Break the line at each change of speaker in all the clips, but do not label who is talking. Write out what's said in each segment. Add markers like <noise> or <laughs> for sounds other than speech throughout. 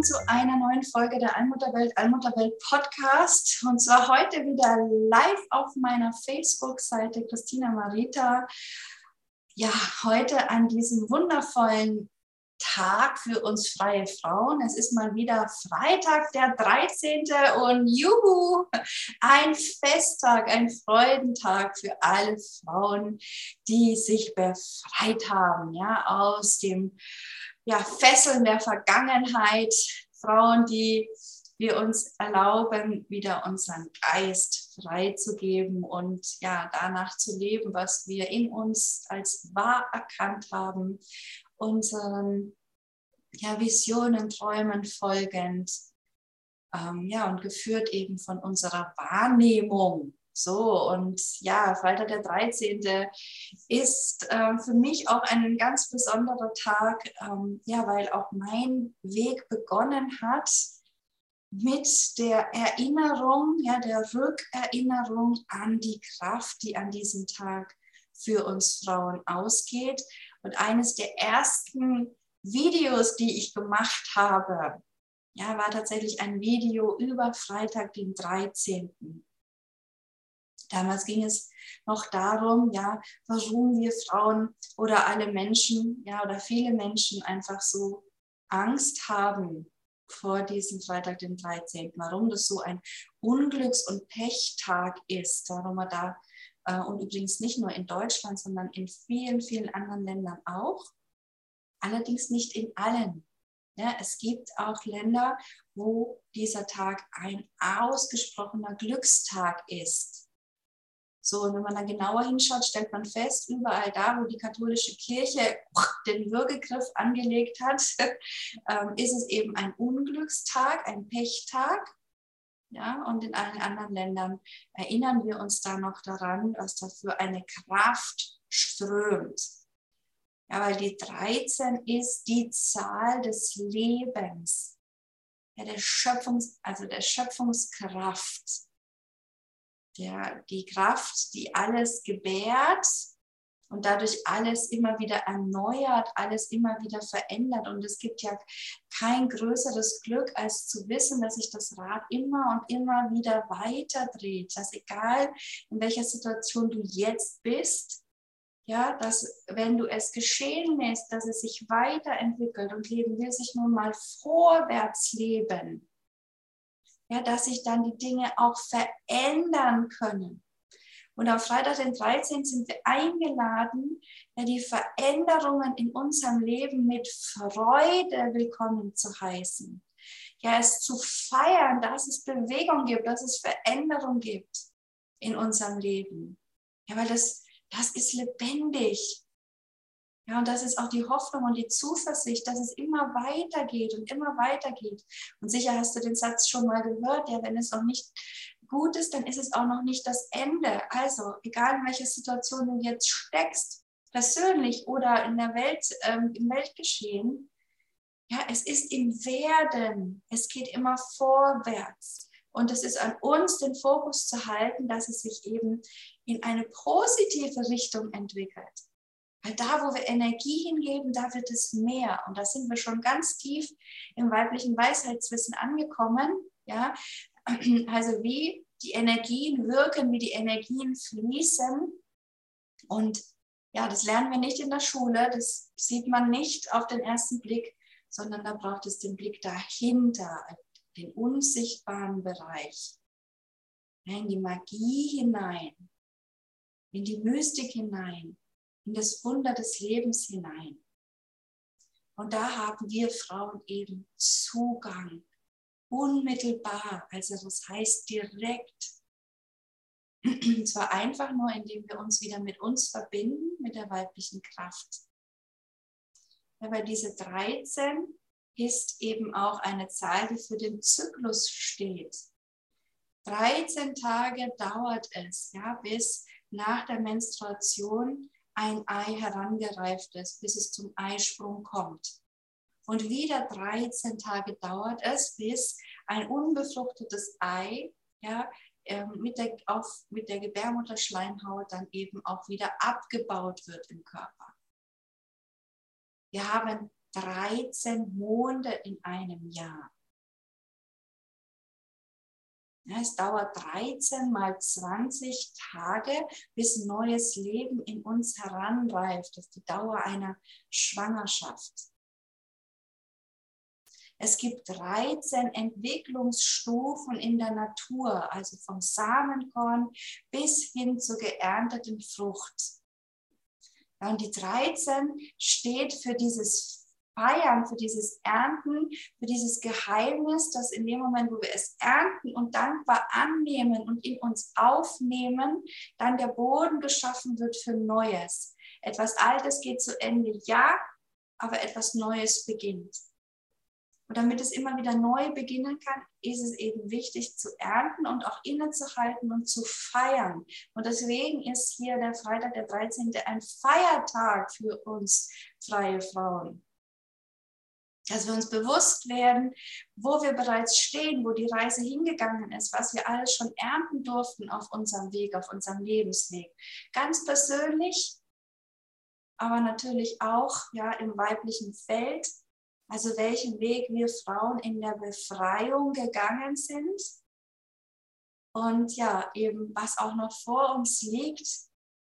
Willkommen zu einer neuen Folge der Allmutterwelt, Allmutterwelt Podcast. Und zwar heute wieder live auf meiner Facebook-Seite Christina Marita. Ja, heute an diesem wundervollen Tag für uns freie Frauen. Es ist mal wieder Freitag, der 13. und juhu, ein Festtag, ein Freudentag für alle Frauen, die sich befreit haben, ja, aus dem ja, Fesseln der Vergangenheit, Frauen, die wir uns erlauben, wieder unseren Geist freizugeben und ja, danach zu leben, was wir in uns als wahr erkannt haben, unseren ja, Visionen, Träumen folgend, ähm, ja, und geführt eben von unserer Wahrnehmung. So, und ja, Freitag der 13. ist äh, für mich auch ein ganz besonderer Tag, ähm, ja, weil auch mein Weg begonnen hat mit der Erinnerung, ja, der Rückerinnerung an die Kraft, die an diesem Tag für uns Frauen ausgeht. Und eines der ersten Videos, die ich gemacht habe, ja, war tatsächlich ein Video über Freitag, den 13. Damals ging es noch darum, ja, warum wir Frauen oder alle Menschen, ja, oder viele Menschen einfach so Angst haben vor diesem Freitag, den 13., warum das so ein Unglücks- und Pechtag ist, warum man da, äh, und übrigens nicht nur in Deutschland, sondern in vielen, vielen anderen Ländern auch, allerdings nicht in allen. Ja, es gibt auch Länder, wo dieser Tag ein ausgesprochener Glückstag ist. So, und wenn man dann genauer hinschaut, stellt man fest, überall da, wo die katholische Kirche den Würgegriff angelegt hat, <laughs> ähm, ist es eben ein Unglückstag, ein Pechtag. Ja, und in allen anderen Ländern erinnern wir uns da noch daran, was da für eine Kraft strömt. Ja, weil die 13 ist die Zahl des Lebens, ja, der Schöpfungs, also der Schöpfungskraft der, die Kraft, die alles gebärt und dadurch alles immer wieder erneuert, alles immer wieder verändert. Und es gibt ja kein größeres Glück, als zu wissen, dass sich das Rad immer und immer wieder weiter dreht. Dass egal in welcher Situation du jetzt bist, ja, dass wenn du es geschehen lässt, dass es sich weiterentwickelt und Leben will sich nun mal vorwärts leben ja, dass sich dann die Dinge auch verändern können. Und am Freitag, den 13. sind wir eingeladen, ja, die Veränderungen in unserem Leben mit Freude willkommen zu heißen. Ja, es zu feiern, dass es Bewegung gibt, dass es Veränderung gibt in unserem Leben. Ja, weil das, das ist lebendig. Ja, und das ist auch die Hoffnung und die Zuversicht, dass es immer weitergeht und immer weitergeht. Und sicher hast du den Satz schon mal gehört, ja, wenn es noch nicht gut ist, dann ist es auch noch nicht das Ende. Also, egal in welcher Situation du jetzt steckst, persönlich oder in der Welt, ähm, im Weltgeschehen, ja, es ist im Werden. Es geht immer vorwärts. Und es ist an uns, den Fokus zu halten, dass es sich eben in eine positive Richtung entwickelt. Weil da, wo wir Energie hingeben, da wird es mehr. Und da sind wir schon ganz tief im weiblichen Weisheitswissen angekommen. Ja? <clears throat> Also wie die Energien wirken, wie die Energien fließen. Und ja, das lernen wir nicht in der Schule, das sieht man nicht auf den ersten Blick, sondern da braucht es den Blick dahinter, den unsichtbaren Bereich, in die Magie hinein, in die Mystik hinein, in das Wunder des Lebens hinein. Und da haben wir Frauen eben Zugang, unmittelbar, also das heißt direkt. Und zwar einfach nur, indem wir uns wieder mit uns verbinden, mit der weiblichen Kraft. Aber diese 13 ist eben auch eine Zahl, die für den Zyklus steht. 13 Tage dauert es, ja, bis nach der Menstruation ein Ei herangereift ist, bis es zum Eisprung kommt. Und wieder 13 Tage dauert es, bis ein unbefruchtetes Ei ja, ähm, mit, der, auf, mit der Gebärmutterschleimhaut dann eben auch wieder abgebaut wird im Körper. Wir haben 13 Monde in einem Jahr. Es dauert 13 mal 20 Tage, bis neues Leben in uns heranreift. Das ist die Dauer einer Schwangerschaft. Es gibt 13 Entwicklungsstufen in der Natur, also vom Samenkorn bis hin zur geernteten Frucht. und die 13 steht für dieses Feiern, für dieses Ernten, für dieses Geheimnis, dass in dem Moment, wo wir es ernten und dankbar annehmen und in uns aufnehmen, dann der Boden geschaffen wird für Neues. Etwas Altes geht zu Ende, ja, aber etwas Neues beginnt. Und damit es immer wieder neu beginnen kann, ist es eben wichtig zu ernten und auch innezuhalten und zu feiern. Und deswegen ist hier der Freitag, der 13. ein Feiertag für uns freie Frauen. Dass wir uns bewusst werden, wo wir bereits stehen, wo die Reise hingegangen ist, was wir alles schon ernten durften auf unserem Weg, auf unserem Lebensweg. Ganz persönlich, aber natürlich auch ja, im weiblichen Feld also welchen Weg wir Frauen in der Befreiung gegangen sind und ja, eben was auch noch vor uns liegt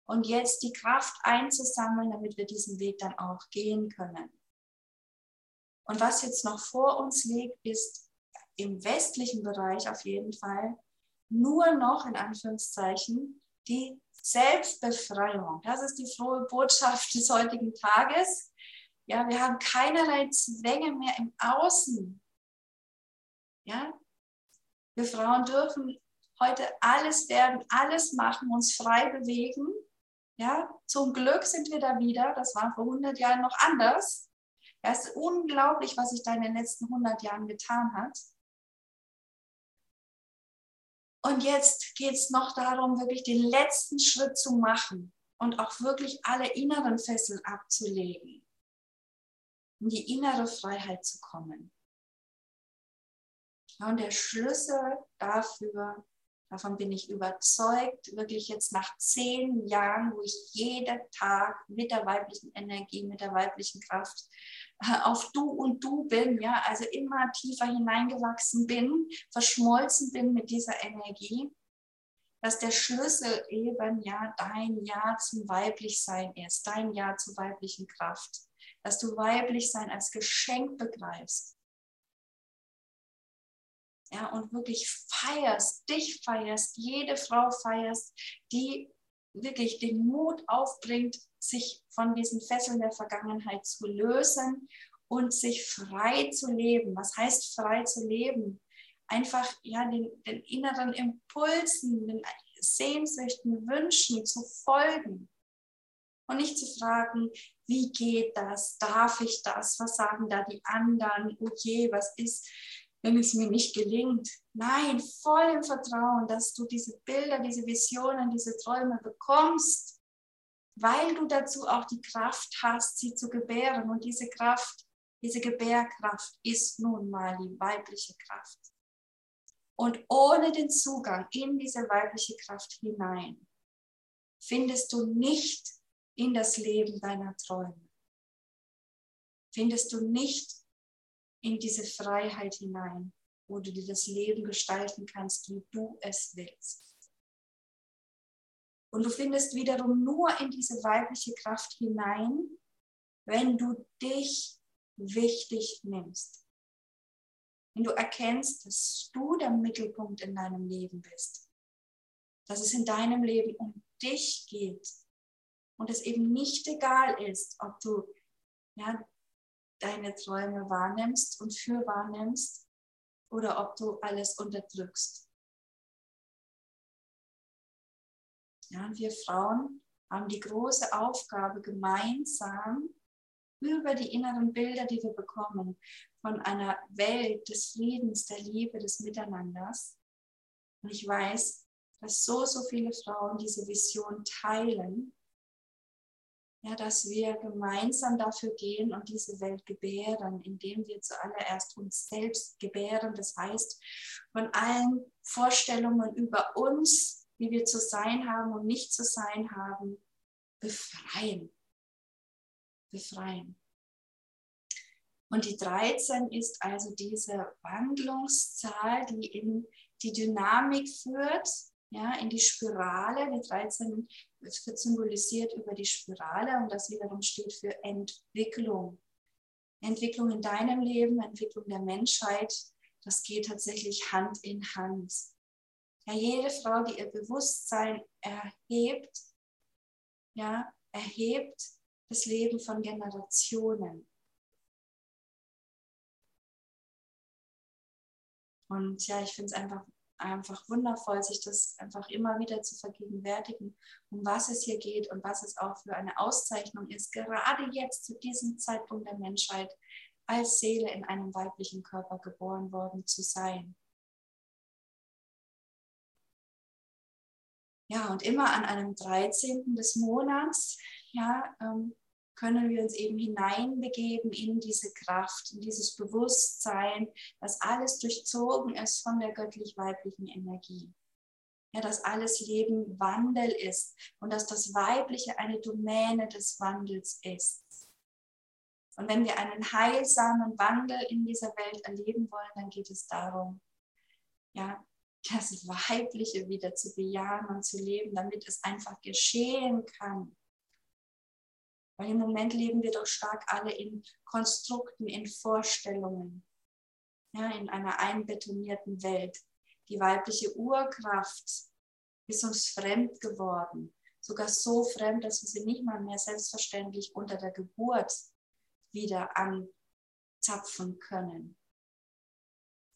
und jetzt die Kraft einzusammeln, damit wir diesen Weg dann auch gehen können. Und was jetzt noch vor uns liegt, ist im westlichen Bereich auf jeden Fall nur noch in Anführungszeichen die Selbstbefreiung. Das ist die frohe Botschaft des heutigen Tages. Ja, wir haben keinerlei Zwänge mehr im Außen. Ja, wir Frauen dürfen heute alles werden, alles machen, uns frei bewegen. Ja, zum Glück sind wir da wieder. Das war vor 100 Jahren noch anders. Ja, es ist unglaublich, was sich da in den letzten 100 Jahren getan hat. Und jetzt geht es noch darum, wirklich den letzten Schritt zu machen und auch wirklich alle inneren Fesseln abzulegen in die innere Freiheit zu kommen. und der Schlüssel dafür, davon bin ich überzeugt, wirklich jetzt nach zehn Jahren, wo ich jeden Tag mit der weiblichen Energie, mit der weiblichen Kraft auf Du und Du bin, ja, also immer tiefer hineingewachsen bin, verschmolzen bin mit dieser Energie, dass der Schlüssel eben ja dein Ja zum Weiblichsein ist, dein Ja zur weiblichen Kraft dass du weiblich sein als Geschenk begreifst. Ja, und wirklich feierst, dich feierst, jede Frau feierst, die wirklich den Mut aufbringt, sich von diesen Fesseln der Vergangenheit zu lösen und sich frei zu leben. Was heißt frei zu leben? Einfach ja, den, den inneren Impulsen, den Sehnsüchten, Wünschen zu folgen und nicht zu fragen, wie geht das, darf ich das, was sagen da die anderen, oh je, was ist, wenn es mir nicht gelingt. Nein, voll im Vertrauen, dass du diese Bilder, diese Visionen, diese Träume bekommst, weil du dazu auch die Kraft hast, sie zu gebären. Und diese Kraft, diese Gebärkraft ist nun mal die weibliche Kraft. Und ohne den Zugang in diese weibliche Kraft hinein findest du nicht in das Leben deiner Träume. Findest du nicht in diese Freiheit hinein, wo du dir das Leben gestalten kannst, wie du es willst. Und du findest wiederum nur in diese weibliche Kraft hinein, wenn du dich wichtig nimmst. Wenn du erkennst, dass du der Mittelpunkt in deinem Leben bist. Dass es in deinem Leben um dich geht und es eben nicht egal ist, ob du ja, deine Träume wahrnimmst und für wahrnimmst oder ob du alles unterdrückst. Ja, und wir Frauen haben die große Aufgabe, gemeinsam über die inneren Bilder, die wir bekommen, von einer Welt des Friedens, der Liebe, des Miteinanders. Und ich weiß, dass so, so viele Frauen diese Vision teilen, ja, dass wir gemeinsam dafür gehen und diese Welt gebären, indem wir zuallererst uns selbst gebären. Das heißt, von allen Vorstellungen über uns, wie wir zu sein haben und nicht zu sein haben, befreien. Befreien. Und die 13 ist also diese Wandlungszahl, die in die Dynamik führt, ja, in die Spirale. Die 13 wird symbolisiert über die Spirale und das wiederum steht für Entwicklung. Entwicklung in deinem Leben, Entwicklung der Menschheit, das geht tatsächlich Hand in Hand. Ja, jede Frau, die ihr Bewusstsein erhebt, ja, erhebt das Leben von Generationen. Und ja, ich finde es einfach, einfach wundervoll, sich das einfach immer wieder zu vergegenwärtigen, um was es hier geht und was es auch für eine Auszeichnung ist, gerade jetzt zu diesem Zeitpunkt der Menschheit als Seele in einem weiblichen Körper geboren worden zu sein. Ja, und immer an einem 13. des Monats, ja, ähm, können wir uns eben hineinbegeben in diese Kraft, in dieses Bewusstsein, dass alles durchzogen ist von der göttlich-weiblichen Energie. Ja, dass alles Leben Wandel ist und dass das Weibliche eine Domäne des Wandels ist. Und wenn wir einen heilsamen Wandel in dieser Welt erleben wollen, dann geht es darum, ja, das Weibliche wieder zu bejahen und zu leben, damit es einfach geschehen kann. Weil im Moment leben wir doch stark alle in Konstrukten, in Vorstellungen, ja, in einer einbetonierten Welt. Die weibliche Urkraft ist uns fremd geworden, sogar so fremd, dass wir sie nicht mal mehr selbstverständlich unter der Geburt wieder anzapfen können.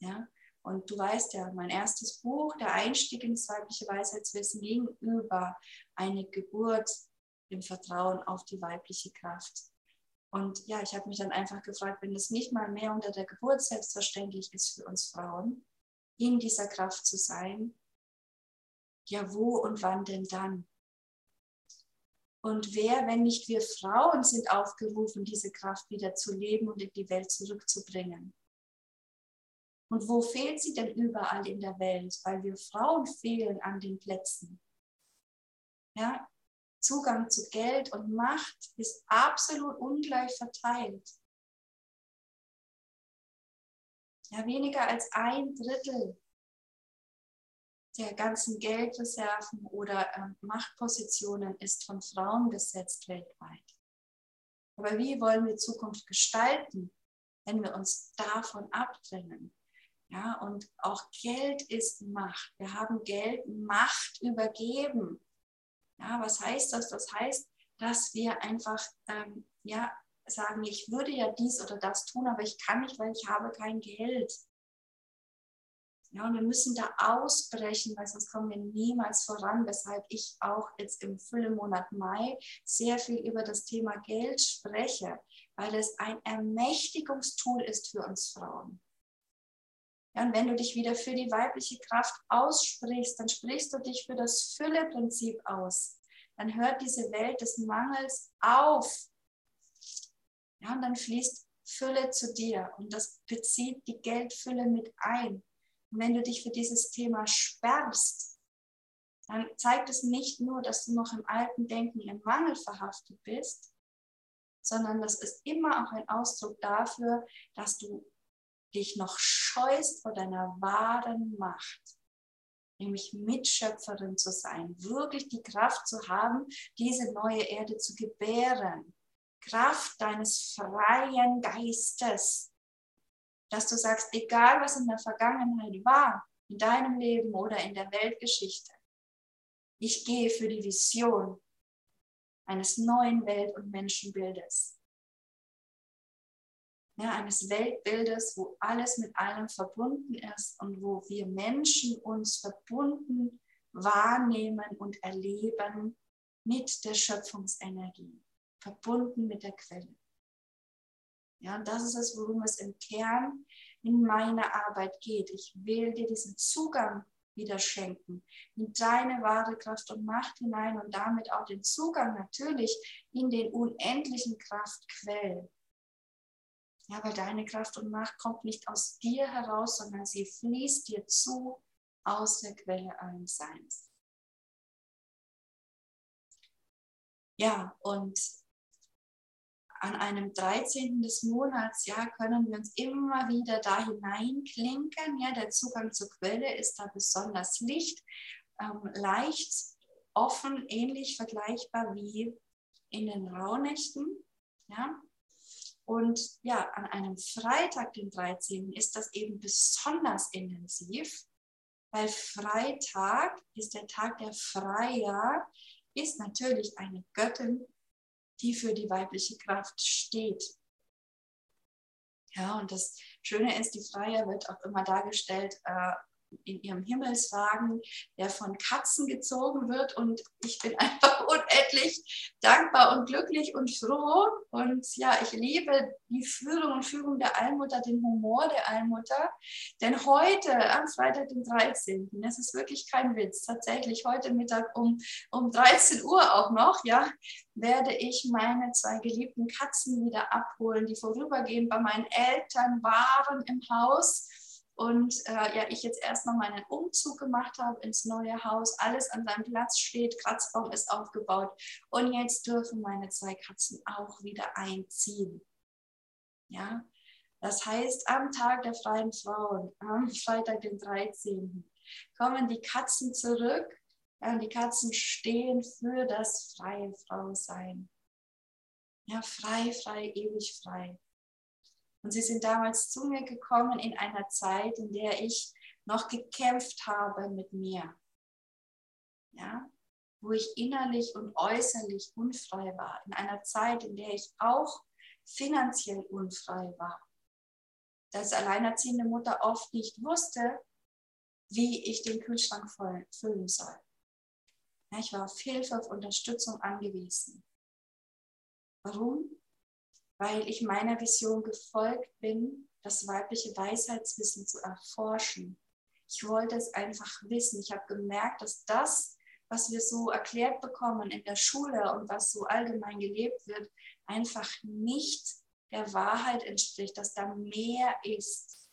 Ja? Und du weißt ja, mein erstes Buch, der Einstieg ins weibliche Weisheitswissen, ging über eine Geburt im Vertrauen auf die weibliche Kraft. Und ja, ich habe mich dann einfach gefragt, wenn es nicht mal mehr unter der Geburt selbstverständlich ist für uns Frauen, in dieser Kraft zu sein, ja, wo und wann denn dann? Und wer, wenn nicht wir Frauen, sind aufgerufen, diese Kraft wieder zu leben und in die Welt zurückzubringen? Und wo fehlt sie denn überall in der Welt? Weil wir Frauen fehlen an den Plätzen. Ja, Zugang zu Geld und Macht ist absolut ungleich verteilt. Ja, weniger als ein Drittel der ganzen Geldreserven oder äh, Machtpositionen ist von Frauen besetzt weltweit. Aber wie wollen wir Zukunft gestalten, wenn wir uns davon abtrennen? Ja, und auch Geld ist Macht. Wir haben Geld Macht übergeben. Ja, was heißt das? Das heißt, dass wir einfach ähm, ja, sagen, ich würde ja dies oder das tun, aber ich kann nicht, weil ich habe kein Geld. Ja, und wir müssen da ausbrechen, weil sonst kommen wir niemals voran, weshalb ich auch jetzt im Füllemonat Mai sehr viel über das Thema Geld spreche, weil es ein Ermächtigungstool ist für uns Frauen. Ja, und wenn du dich wieder für die weibliche Kraft aussprichst, dann sprichst du dich für das Fülleprinzip aus. Dann hört diese Welt des Mangels auf. Ja, und dann fließt Fülle zu dir und das bezieht die Geldfülle mit ein. Und wenn du dich für dieses Thema sperrst, dann zeigt es nicht nur, dass du noch im alten Denken im Mangel verhaftet bist, sondern das ist immer auch ein Ausdruck dafür, dass du dich noch scheust vor deiner wahren Macht, nämlich Mitschöpferin zu sein, wirklich die Kraft zu haben, diese neue Erde zu gebären. Kraft deines freien Geistes, dass du sagst, egal was in der Vergangenheit war, in deinem Leben oder in der Weltgeschichte, ich gehe für die Vision eines neuen Welt- und Menschenbildes ja, eines Weltbildes, wo alles mit allem verbunden ist und wo wir Menschen uns verbunden wahrnehmen und erleben mit der Schöpfungsenergie, verbunden mit der Quelle. Ja, und das ist es, worum es im Kern in meiner Arbeit geht. Ich will dir diesen Zugang wieder schenken, in deine wahre Kraft und Macht hinein und damit auch den Zugang natürlich in den unendlichen Kraftquell. Ja, weil deine Kraft und Macht kommt nicht aus dir heraus, sondern sie fließt dir zu aus der Quelle allen Seins. Ja, und an einem 13. des Monats, ja, können wir uns immer wieder da hineinklinken. Ja, der Zugang zur Quelle ist da besonders licht, ähm, leicht, offen, ähnlich vergleichbar wie in den Rauhnächten. Ja. Und ja, an einem Freitag, den 13., ist das eben besonders intensiv, weil Freitag ist der Tag der Freier, ist natürlich eine Göttin die für die weibliche Kraft steht. Ja, und das Schöne ist, die Freier wird auch immer dargestellt äh, in ihrem Himmelswagen, der von Katzen gezogen wird. Und ich bin <laughs> einfach unendlich dankbar und glücklich und froh. Und ja, ich liebe die Führung und Führung der Allmutter, den Humor der Allmutter. Denn heute, am Freitag, den 13., das ist wirklich kein Witz, tatsächlich heute Mittag um, um 13 Uhr auch noch, ja, werde ich meine zwei geliebten Katzen wieder abholen, die vorübergehend bei meinen Eltern waren im Haus und äh, ja, ich jetzt erst noch meinen Umzug gemacht habe ins neue Haus, alles an seinem Platz steht, Kratzbaum ist aufgebaut und jetzt dürfen meine zwei Katzen auch wieder einziehen. Ja, das heißt, am Tag der freien Frauen, am Freitag, den 13., kommen die Katzen zurück. Ja, die Katzen stehen für das freie Frausein. Ja, frei, frei, ewig frei. Und sie sind damals zu mir gekommen in einer Zeit, in der ich noch gekämpft habe mit mir. Ja, wo ich innerlich und äußerlich unfrei war. In einer Zeit, in der ich auch finanziell unfrei war. Dass alleinerziehende Mutter oft nicht wusste, wie ich den Kühlschrank füllen soll. Ich war auf Hilfe, auf Unterstützung angewiesen. Warum? Weil ich meiner Vision gefolgt bin, das weibliche Weisheitswissen zu erforschen. Ich wollte es einfach wissen. Ich habe gemerkt, dass das, was wir so erklärt bekommen in der Schule und was so allgemein gelebt wird, einfach nicht der Wahrheit entspricht, dass da mehr ist.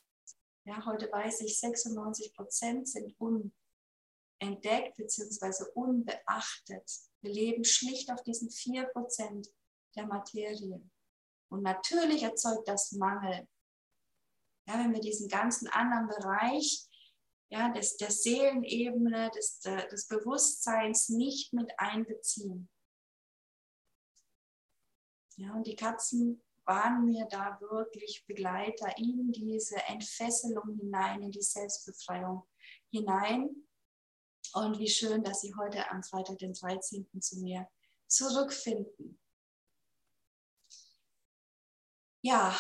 Ja, heute weiß ich, 96 Prozent sind unentdeckt bzw. unbeachtet. Wir leben schlicht auf diesen 4 Prozent der Materie. Und natürlich erzeugt das Mangel. Ja, wenn wir diesen ganzen anderen Bereich ja, des, der Seelenebene, des, des Bewusstseins nicht mit einbeziehen. Ja, und die Katzen waren mir da wirklich Begleiter in diese Entfesselung hinein, in die Selbstbefreiung hinein. Und wie schön, dass Sie heute am Freitag, den 13. zu mir zurückfinden. Ja,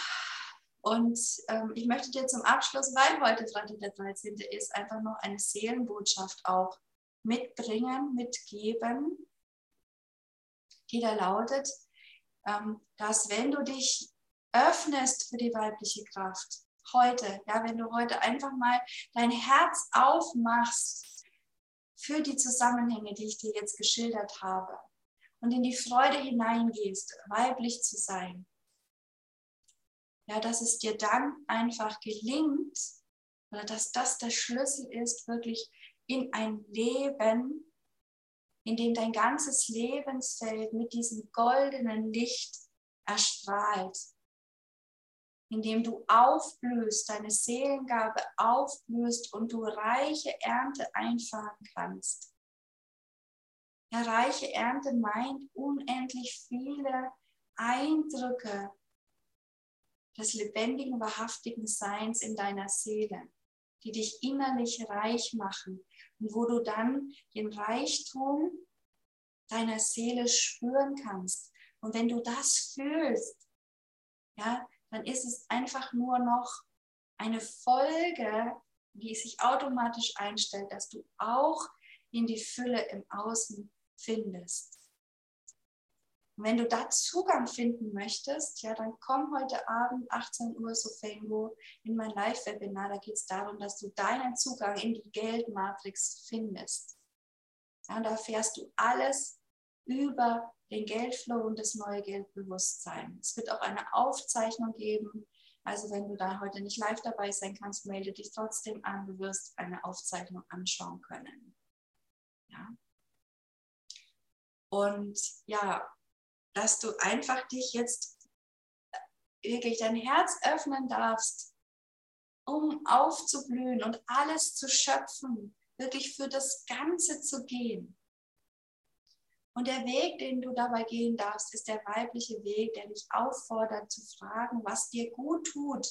und ähm, ich möchte dir zum Abschluss, weil heute Freitag der 13. ist, einfach noch eine Seelenbotschaft auch mitbringen, mitgeben, die da lautet, ähm, dass wenn du dich öffnest für die weibliche Kraft, heute, ja, wenn du heute einfach mal dein Herz aufmachst für die Zusammenhänge, die ich dir jetzt geschildert habe und in die Freude hineingehst, weiblich zu sein, ja, dass es dir dann einfach gelingt, oder dass das der Schlüssel ist, wirklich in ein Leben, in dem dein ganzes Lebensfeld mit diesem goldenen Licht erstrahlt, in dem du aufblühst, deine Seelengabe aufblühst und du reiche Ernte einfahren kannst. Ja, reiche Ernte meint unendlich viele Eindrücke des lebendigen, wahrhaftigen Seins in deiner Seele, die dich innerlich reich machen und wo du dann den Reichtum deiner Seele spüren kannst. Und wenn du das fühlst, ja, dann ist es einfach nur noch eine Folge, die sich automatisch einstellt, dass du auch in die Fülle im Außen findest. Und wenn du da Zugang finden möchtest, ja, dann komm heute Abend 18 Uhr so Fengo in mein Live-Webinar. Da geht es darum, dass du deinen Zugang in die Geldmatrix findest. Ja, da erfährst du alles über den Geldflow und das neue Geldbewusstsein. Es wird auch eine Aufzeichnung geben. Also wenn du da heute nicht live dabei sein kannst, melde dich trotzdem an. Du wirst eine Aufzeichnung anschauen können. Ja. Und ja, dass du einfach dich jetzt wirklich dein Herz öffnen darfst, um aufzublühen und alles zu schöpfen, wirklich für das Ganze zu gehen. Und der Weg, den du dabei gehen darfst, ist der weibliche Weg, der dich auffordert zu fragen, was dir gut tut.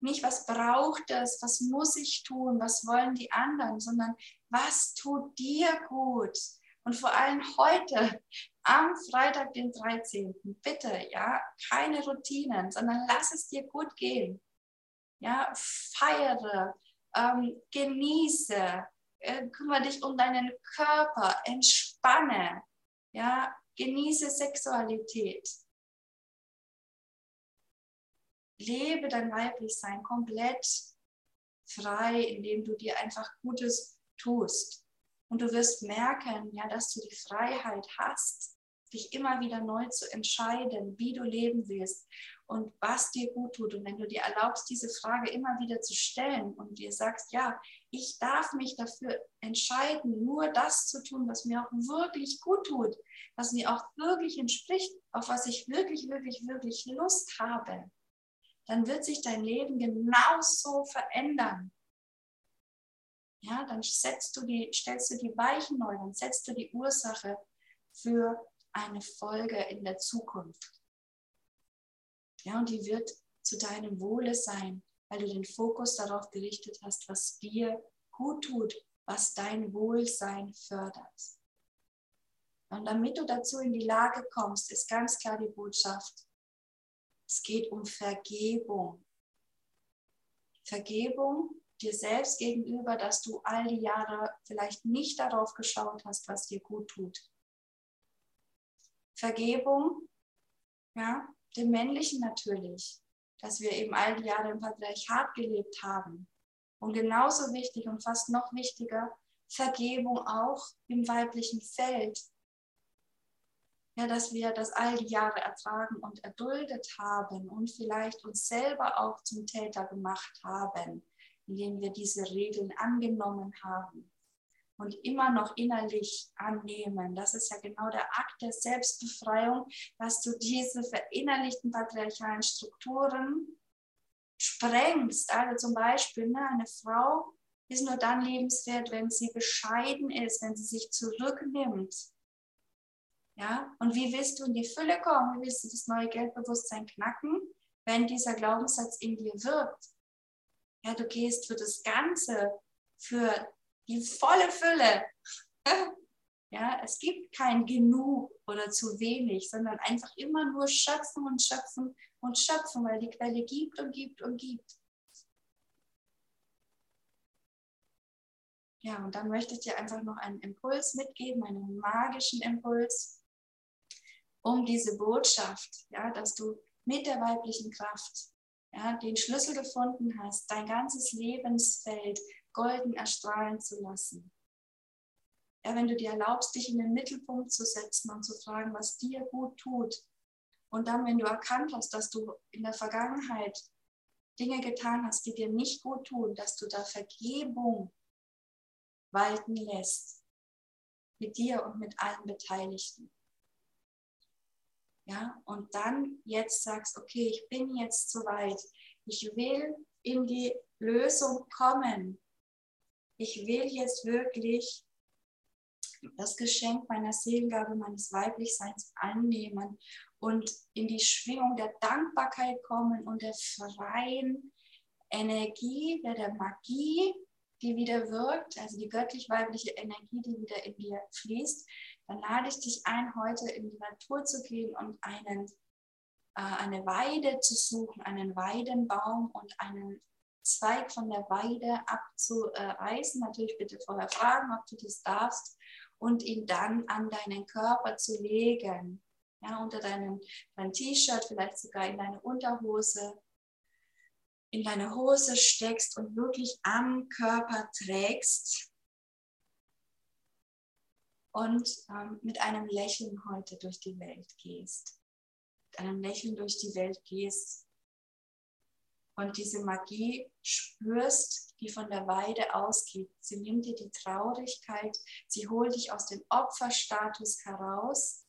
Nicht, was braucht es, was muss ich tun, was wollen die anderen, sondern was tut dir gut? Und vor allem heute, am Freitag, den 13. Bitte, ja, keine Routinen, sondern lass es dir gut gehen. Ja, feiere, ähm, genieße, äh, kümmere dich um deinen Körper, entspanne, ja, genieße Sexualität. Lebe dein Weiblichsein komplett frei, indem du dir einfach Gutes tust. Und du wirst merken, ja, dass du die Freiheit hast, dich immer wieder neu zu entscheiden, wie du leben willst und was dir gut tut. Und wenn du dir erlaubst, diese Frage immer wieder zu stellen und dir sagst, ja, ich darf mich dafür entscheiden, nur das zu tun, was mir auch wirklich gut tut, was mir auch wirklich entspricht, auf was ich wirklich, wirklich, wirklich Lust habe, dann wird sich dein Leben genauso verändern. Ja, dann setzt du die, stellst du die Weichen neu, dann setzt du die Ursache für eine Folge in der Zukunft. Ja, und die wird zu deinem Wohle sein, weil du den Fokus darauf gerichtet hast, was dir gut tut, was dein Wohlsein fördert. Und damit du dazu in die Lage kommst, ist ganz klar die Botschaft, es geht um Vergebung. Vergebung dir selbst gegenüber, dass du all die Jahre vielleicht nicht darauf geschaut hast, was dir gut tut. Vergebung, ja, dem Männlichen natürlich, dass wir eben all die Jahre im Patriarchat gelebt haben. Und genauso wichtig und fast noch wichtiger, Vergebung auch im weiblichen Feld. Ja, dass wir das all die Jahre ertragen und erduldet haben und vielleicht uns selber auch zum Täter gemacht haben, indem wir diese Regeln angenommen haben und immer noch innerlich annehmen. Das ist ja genau der Akt der Selbstbefreiung, dass du diese verinnerlichten patriarchalen Strukturen sprengst. Also zum Beispiel ne, eine Frau ist nur dann lebenswert, wenn sie bescheiden ist, wenn sie sich zurücknimmt. Ja, und wie willst du in die Fülle kommen? Wie willst du das neue Geldbewusstsein knacken, wenn dieser Glaubenssatz in dir wirkt? Ja, du gehst für das Ganze, für die volle Fülle. <laughs> Ja, es gibt kein Genug oder zu wenig, sondern einfach immer nur schöpfen und schöpfen und schöpfen, weil die Quelle gibt und gibt und gibt. Ja, und dann möchte ich dir einfach noch einen Impuls mitgeben, einen magischen Impuls, um diese Botschaft, ja, dass du mit der weiblichen Kraft ja, den Schlüssel gefunden hast, dein ganzes Lebensfeld golden erstrahlen zu lassen. Ja, wenn du dir erlaubst, dich in den Mittelpunkt zu setzen und zu fragen, was dir gut tut. Und dann, wenn du erkannt hast, dass du in der Vergangenheit Dinge getan hast, die dir nicht gut tun, dass du da Vergebung walten lässt. Mit dir und mit allen Beteiligten. Ja, und dann jetzt sagst, okay, ich bin jetzt soweit. Ich will in die Lösung kommen ich will jetzt wirklich das Geschenk meiner Seelengabe, meines Weiblichseins annehmen und in die Schwingung der Dankbarkeit kommen und der freien Energie, der, der Magie, die wieder wirkt, also die göttlich-weibliche Energie, die wieder in dir fließt, dann lade ich dich ein, heute in die Natur zu gehen und einen, äh, eine Weide zu suchen, einen Weidenbaum und einen Zweig von der Weide abzureißen. Natürlich bitte vorher fragen, ob du das darfst und ihn dann an deinen Körper zu legen. Ja, unter deinem dein T-Shirt, vielleicht sogar in deine Unterhose, in deine Hose steckst und wirklich am Körper trägst und ähm, mit einem Lächeln heute durch die Welt gehst. Mit einem Lächeln durch die Welt gehst und diese Magie spürst, die von der Weide ausgeht. Sie nimmt dir die Traurigkeit, sie holt dich aus dem Opferstatus heraus,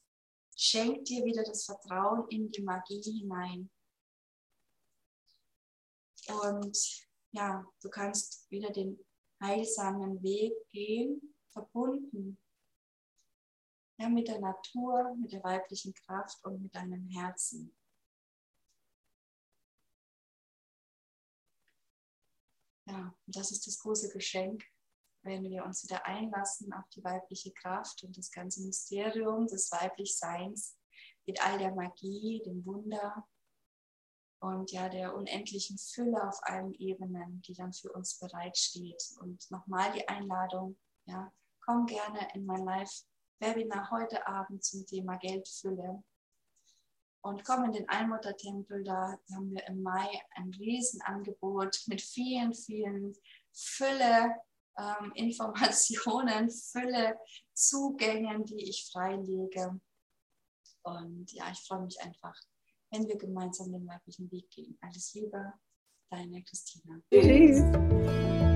schenkt dir wieder das Vertrauen in die Magie hinein. Und ja, du kannst wieder den heilsamen Weg gehen, verbunden ja, mit der Natur, mit der weiblichen Kraft und mit deinem Herzen. Ja, das ist das große Geschenk, wenn wir uns wieder einlassen auf die weibliche Kraft und das ganze Mysterium des Weiblichseins mit all der Magie, dem Wunder und ja der unendlichen Fülle auf allen Ebenen, die dann für uns bereitsteht. Und nochmal die Einladung, ja, komm gerne in mein Live-Webinar heute Abend zum Thema Geldfülle. Und komm in den Allmuttertempel, da haben wir im Mai ein Riesenangebot mit vielen, vielen Fülle ähm, <laughs> Informationen, Fülle Zugängen, die ich freilege. Und ja, ich freue mich einfach, wenn wir gemeinsam den weiblichen Weg gehen. Alles Liebe, deine Christina. Tschüss.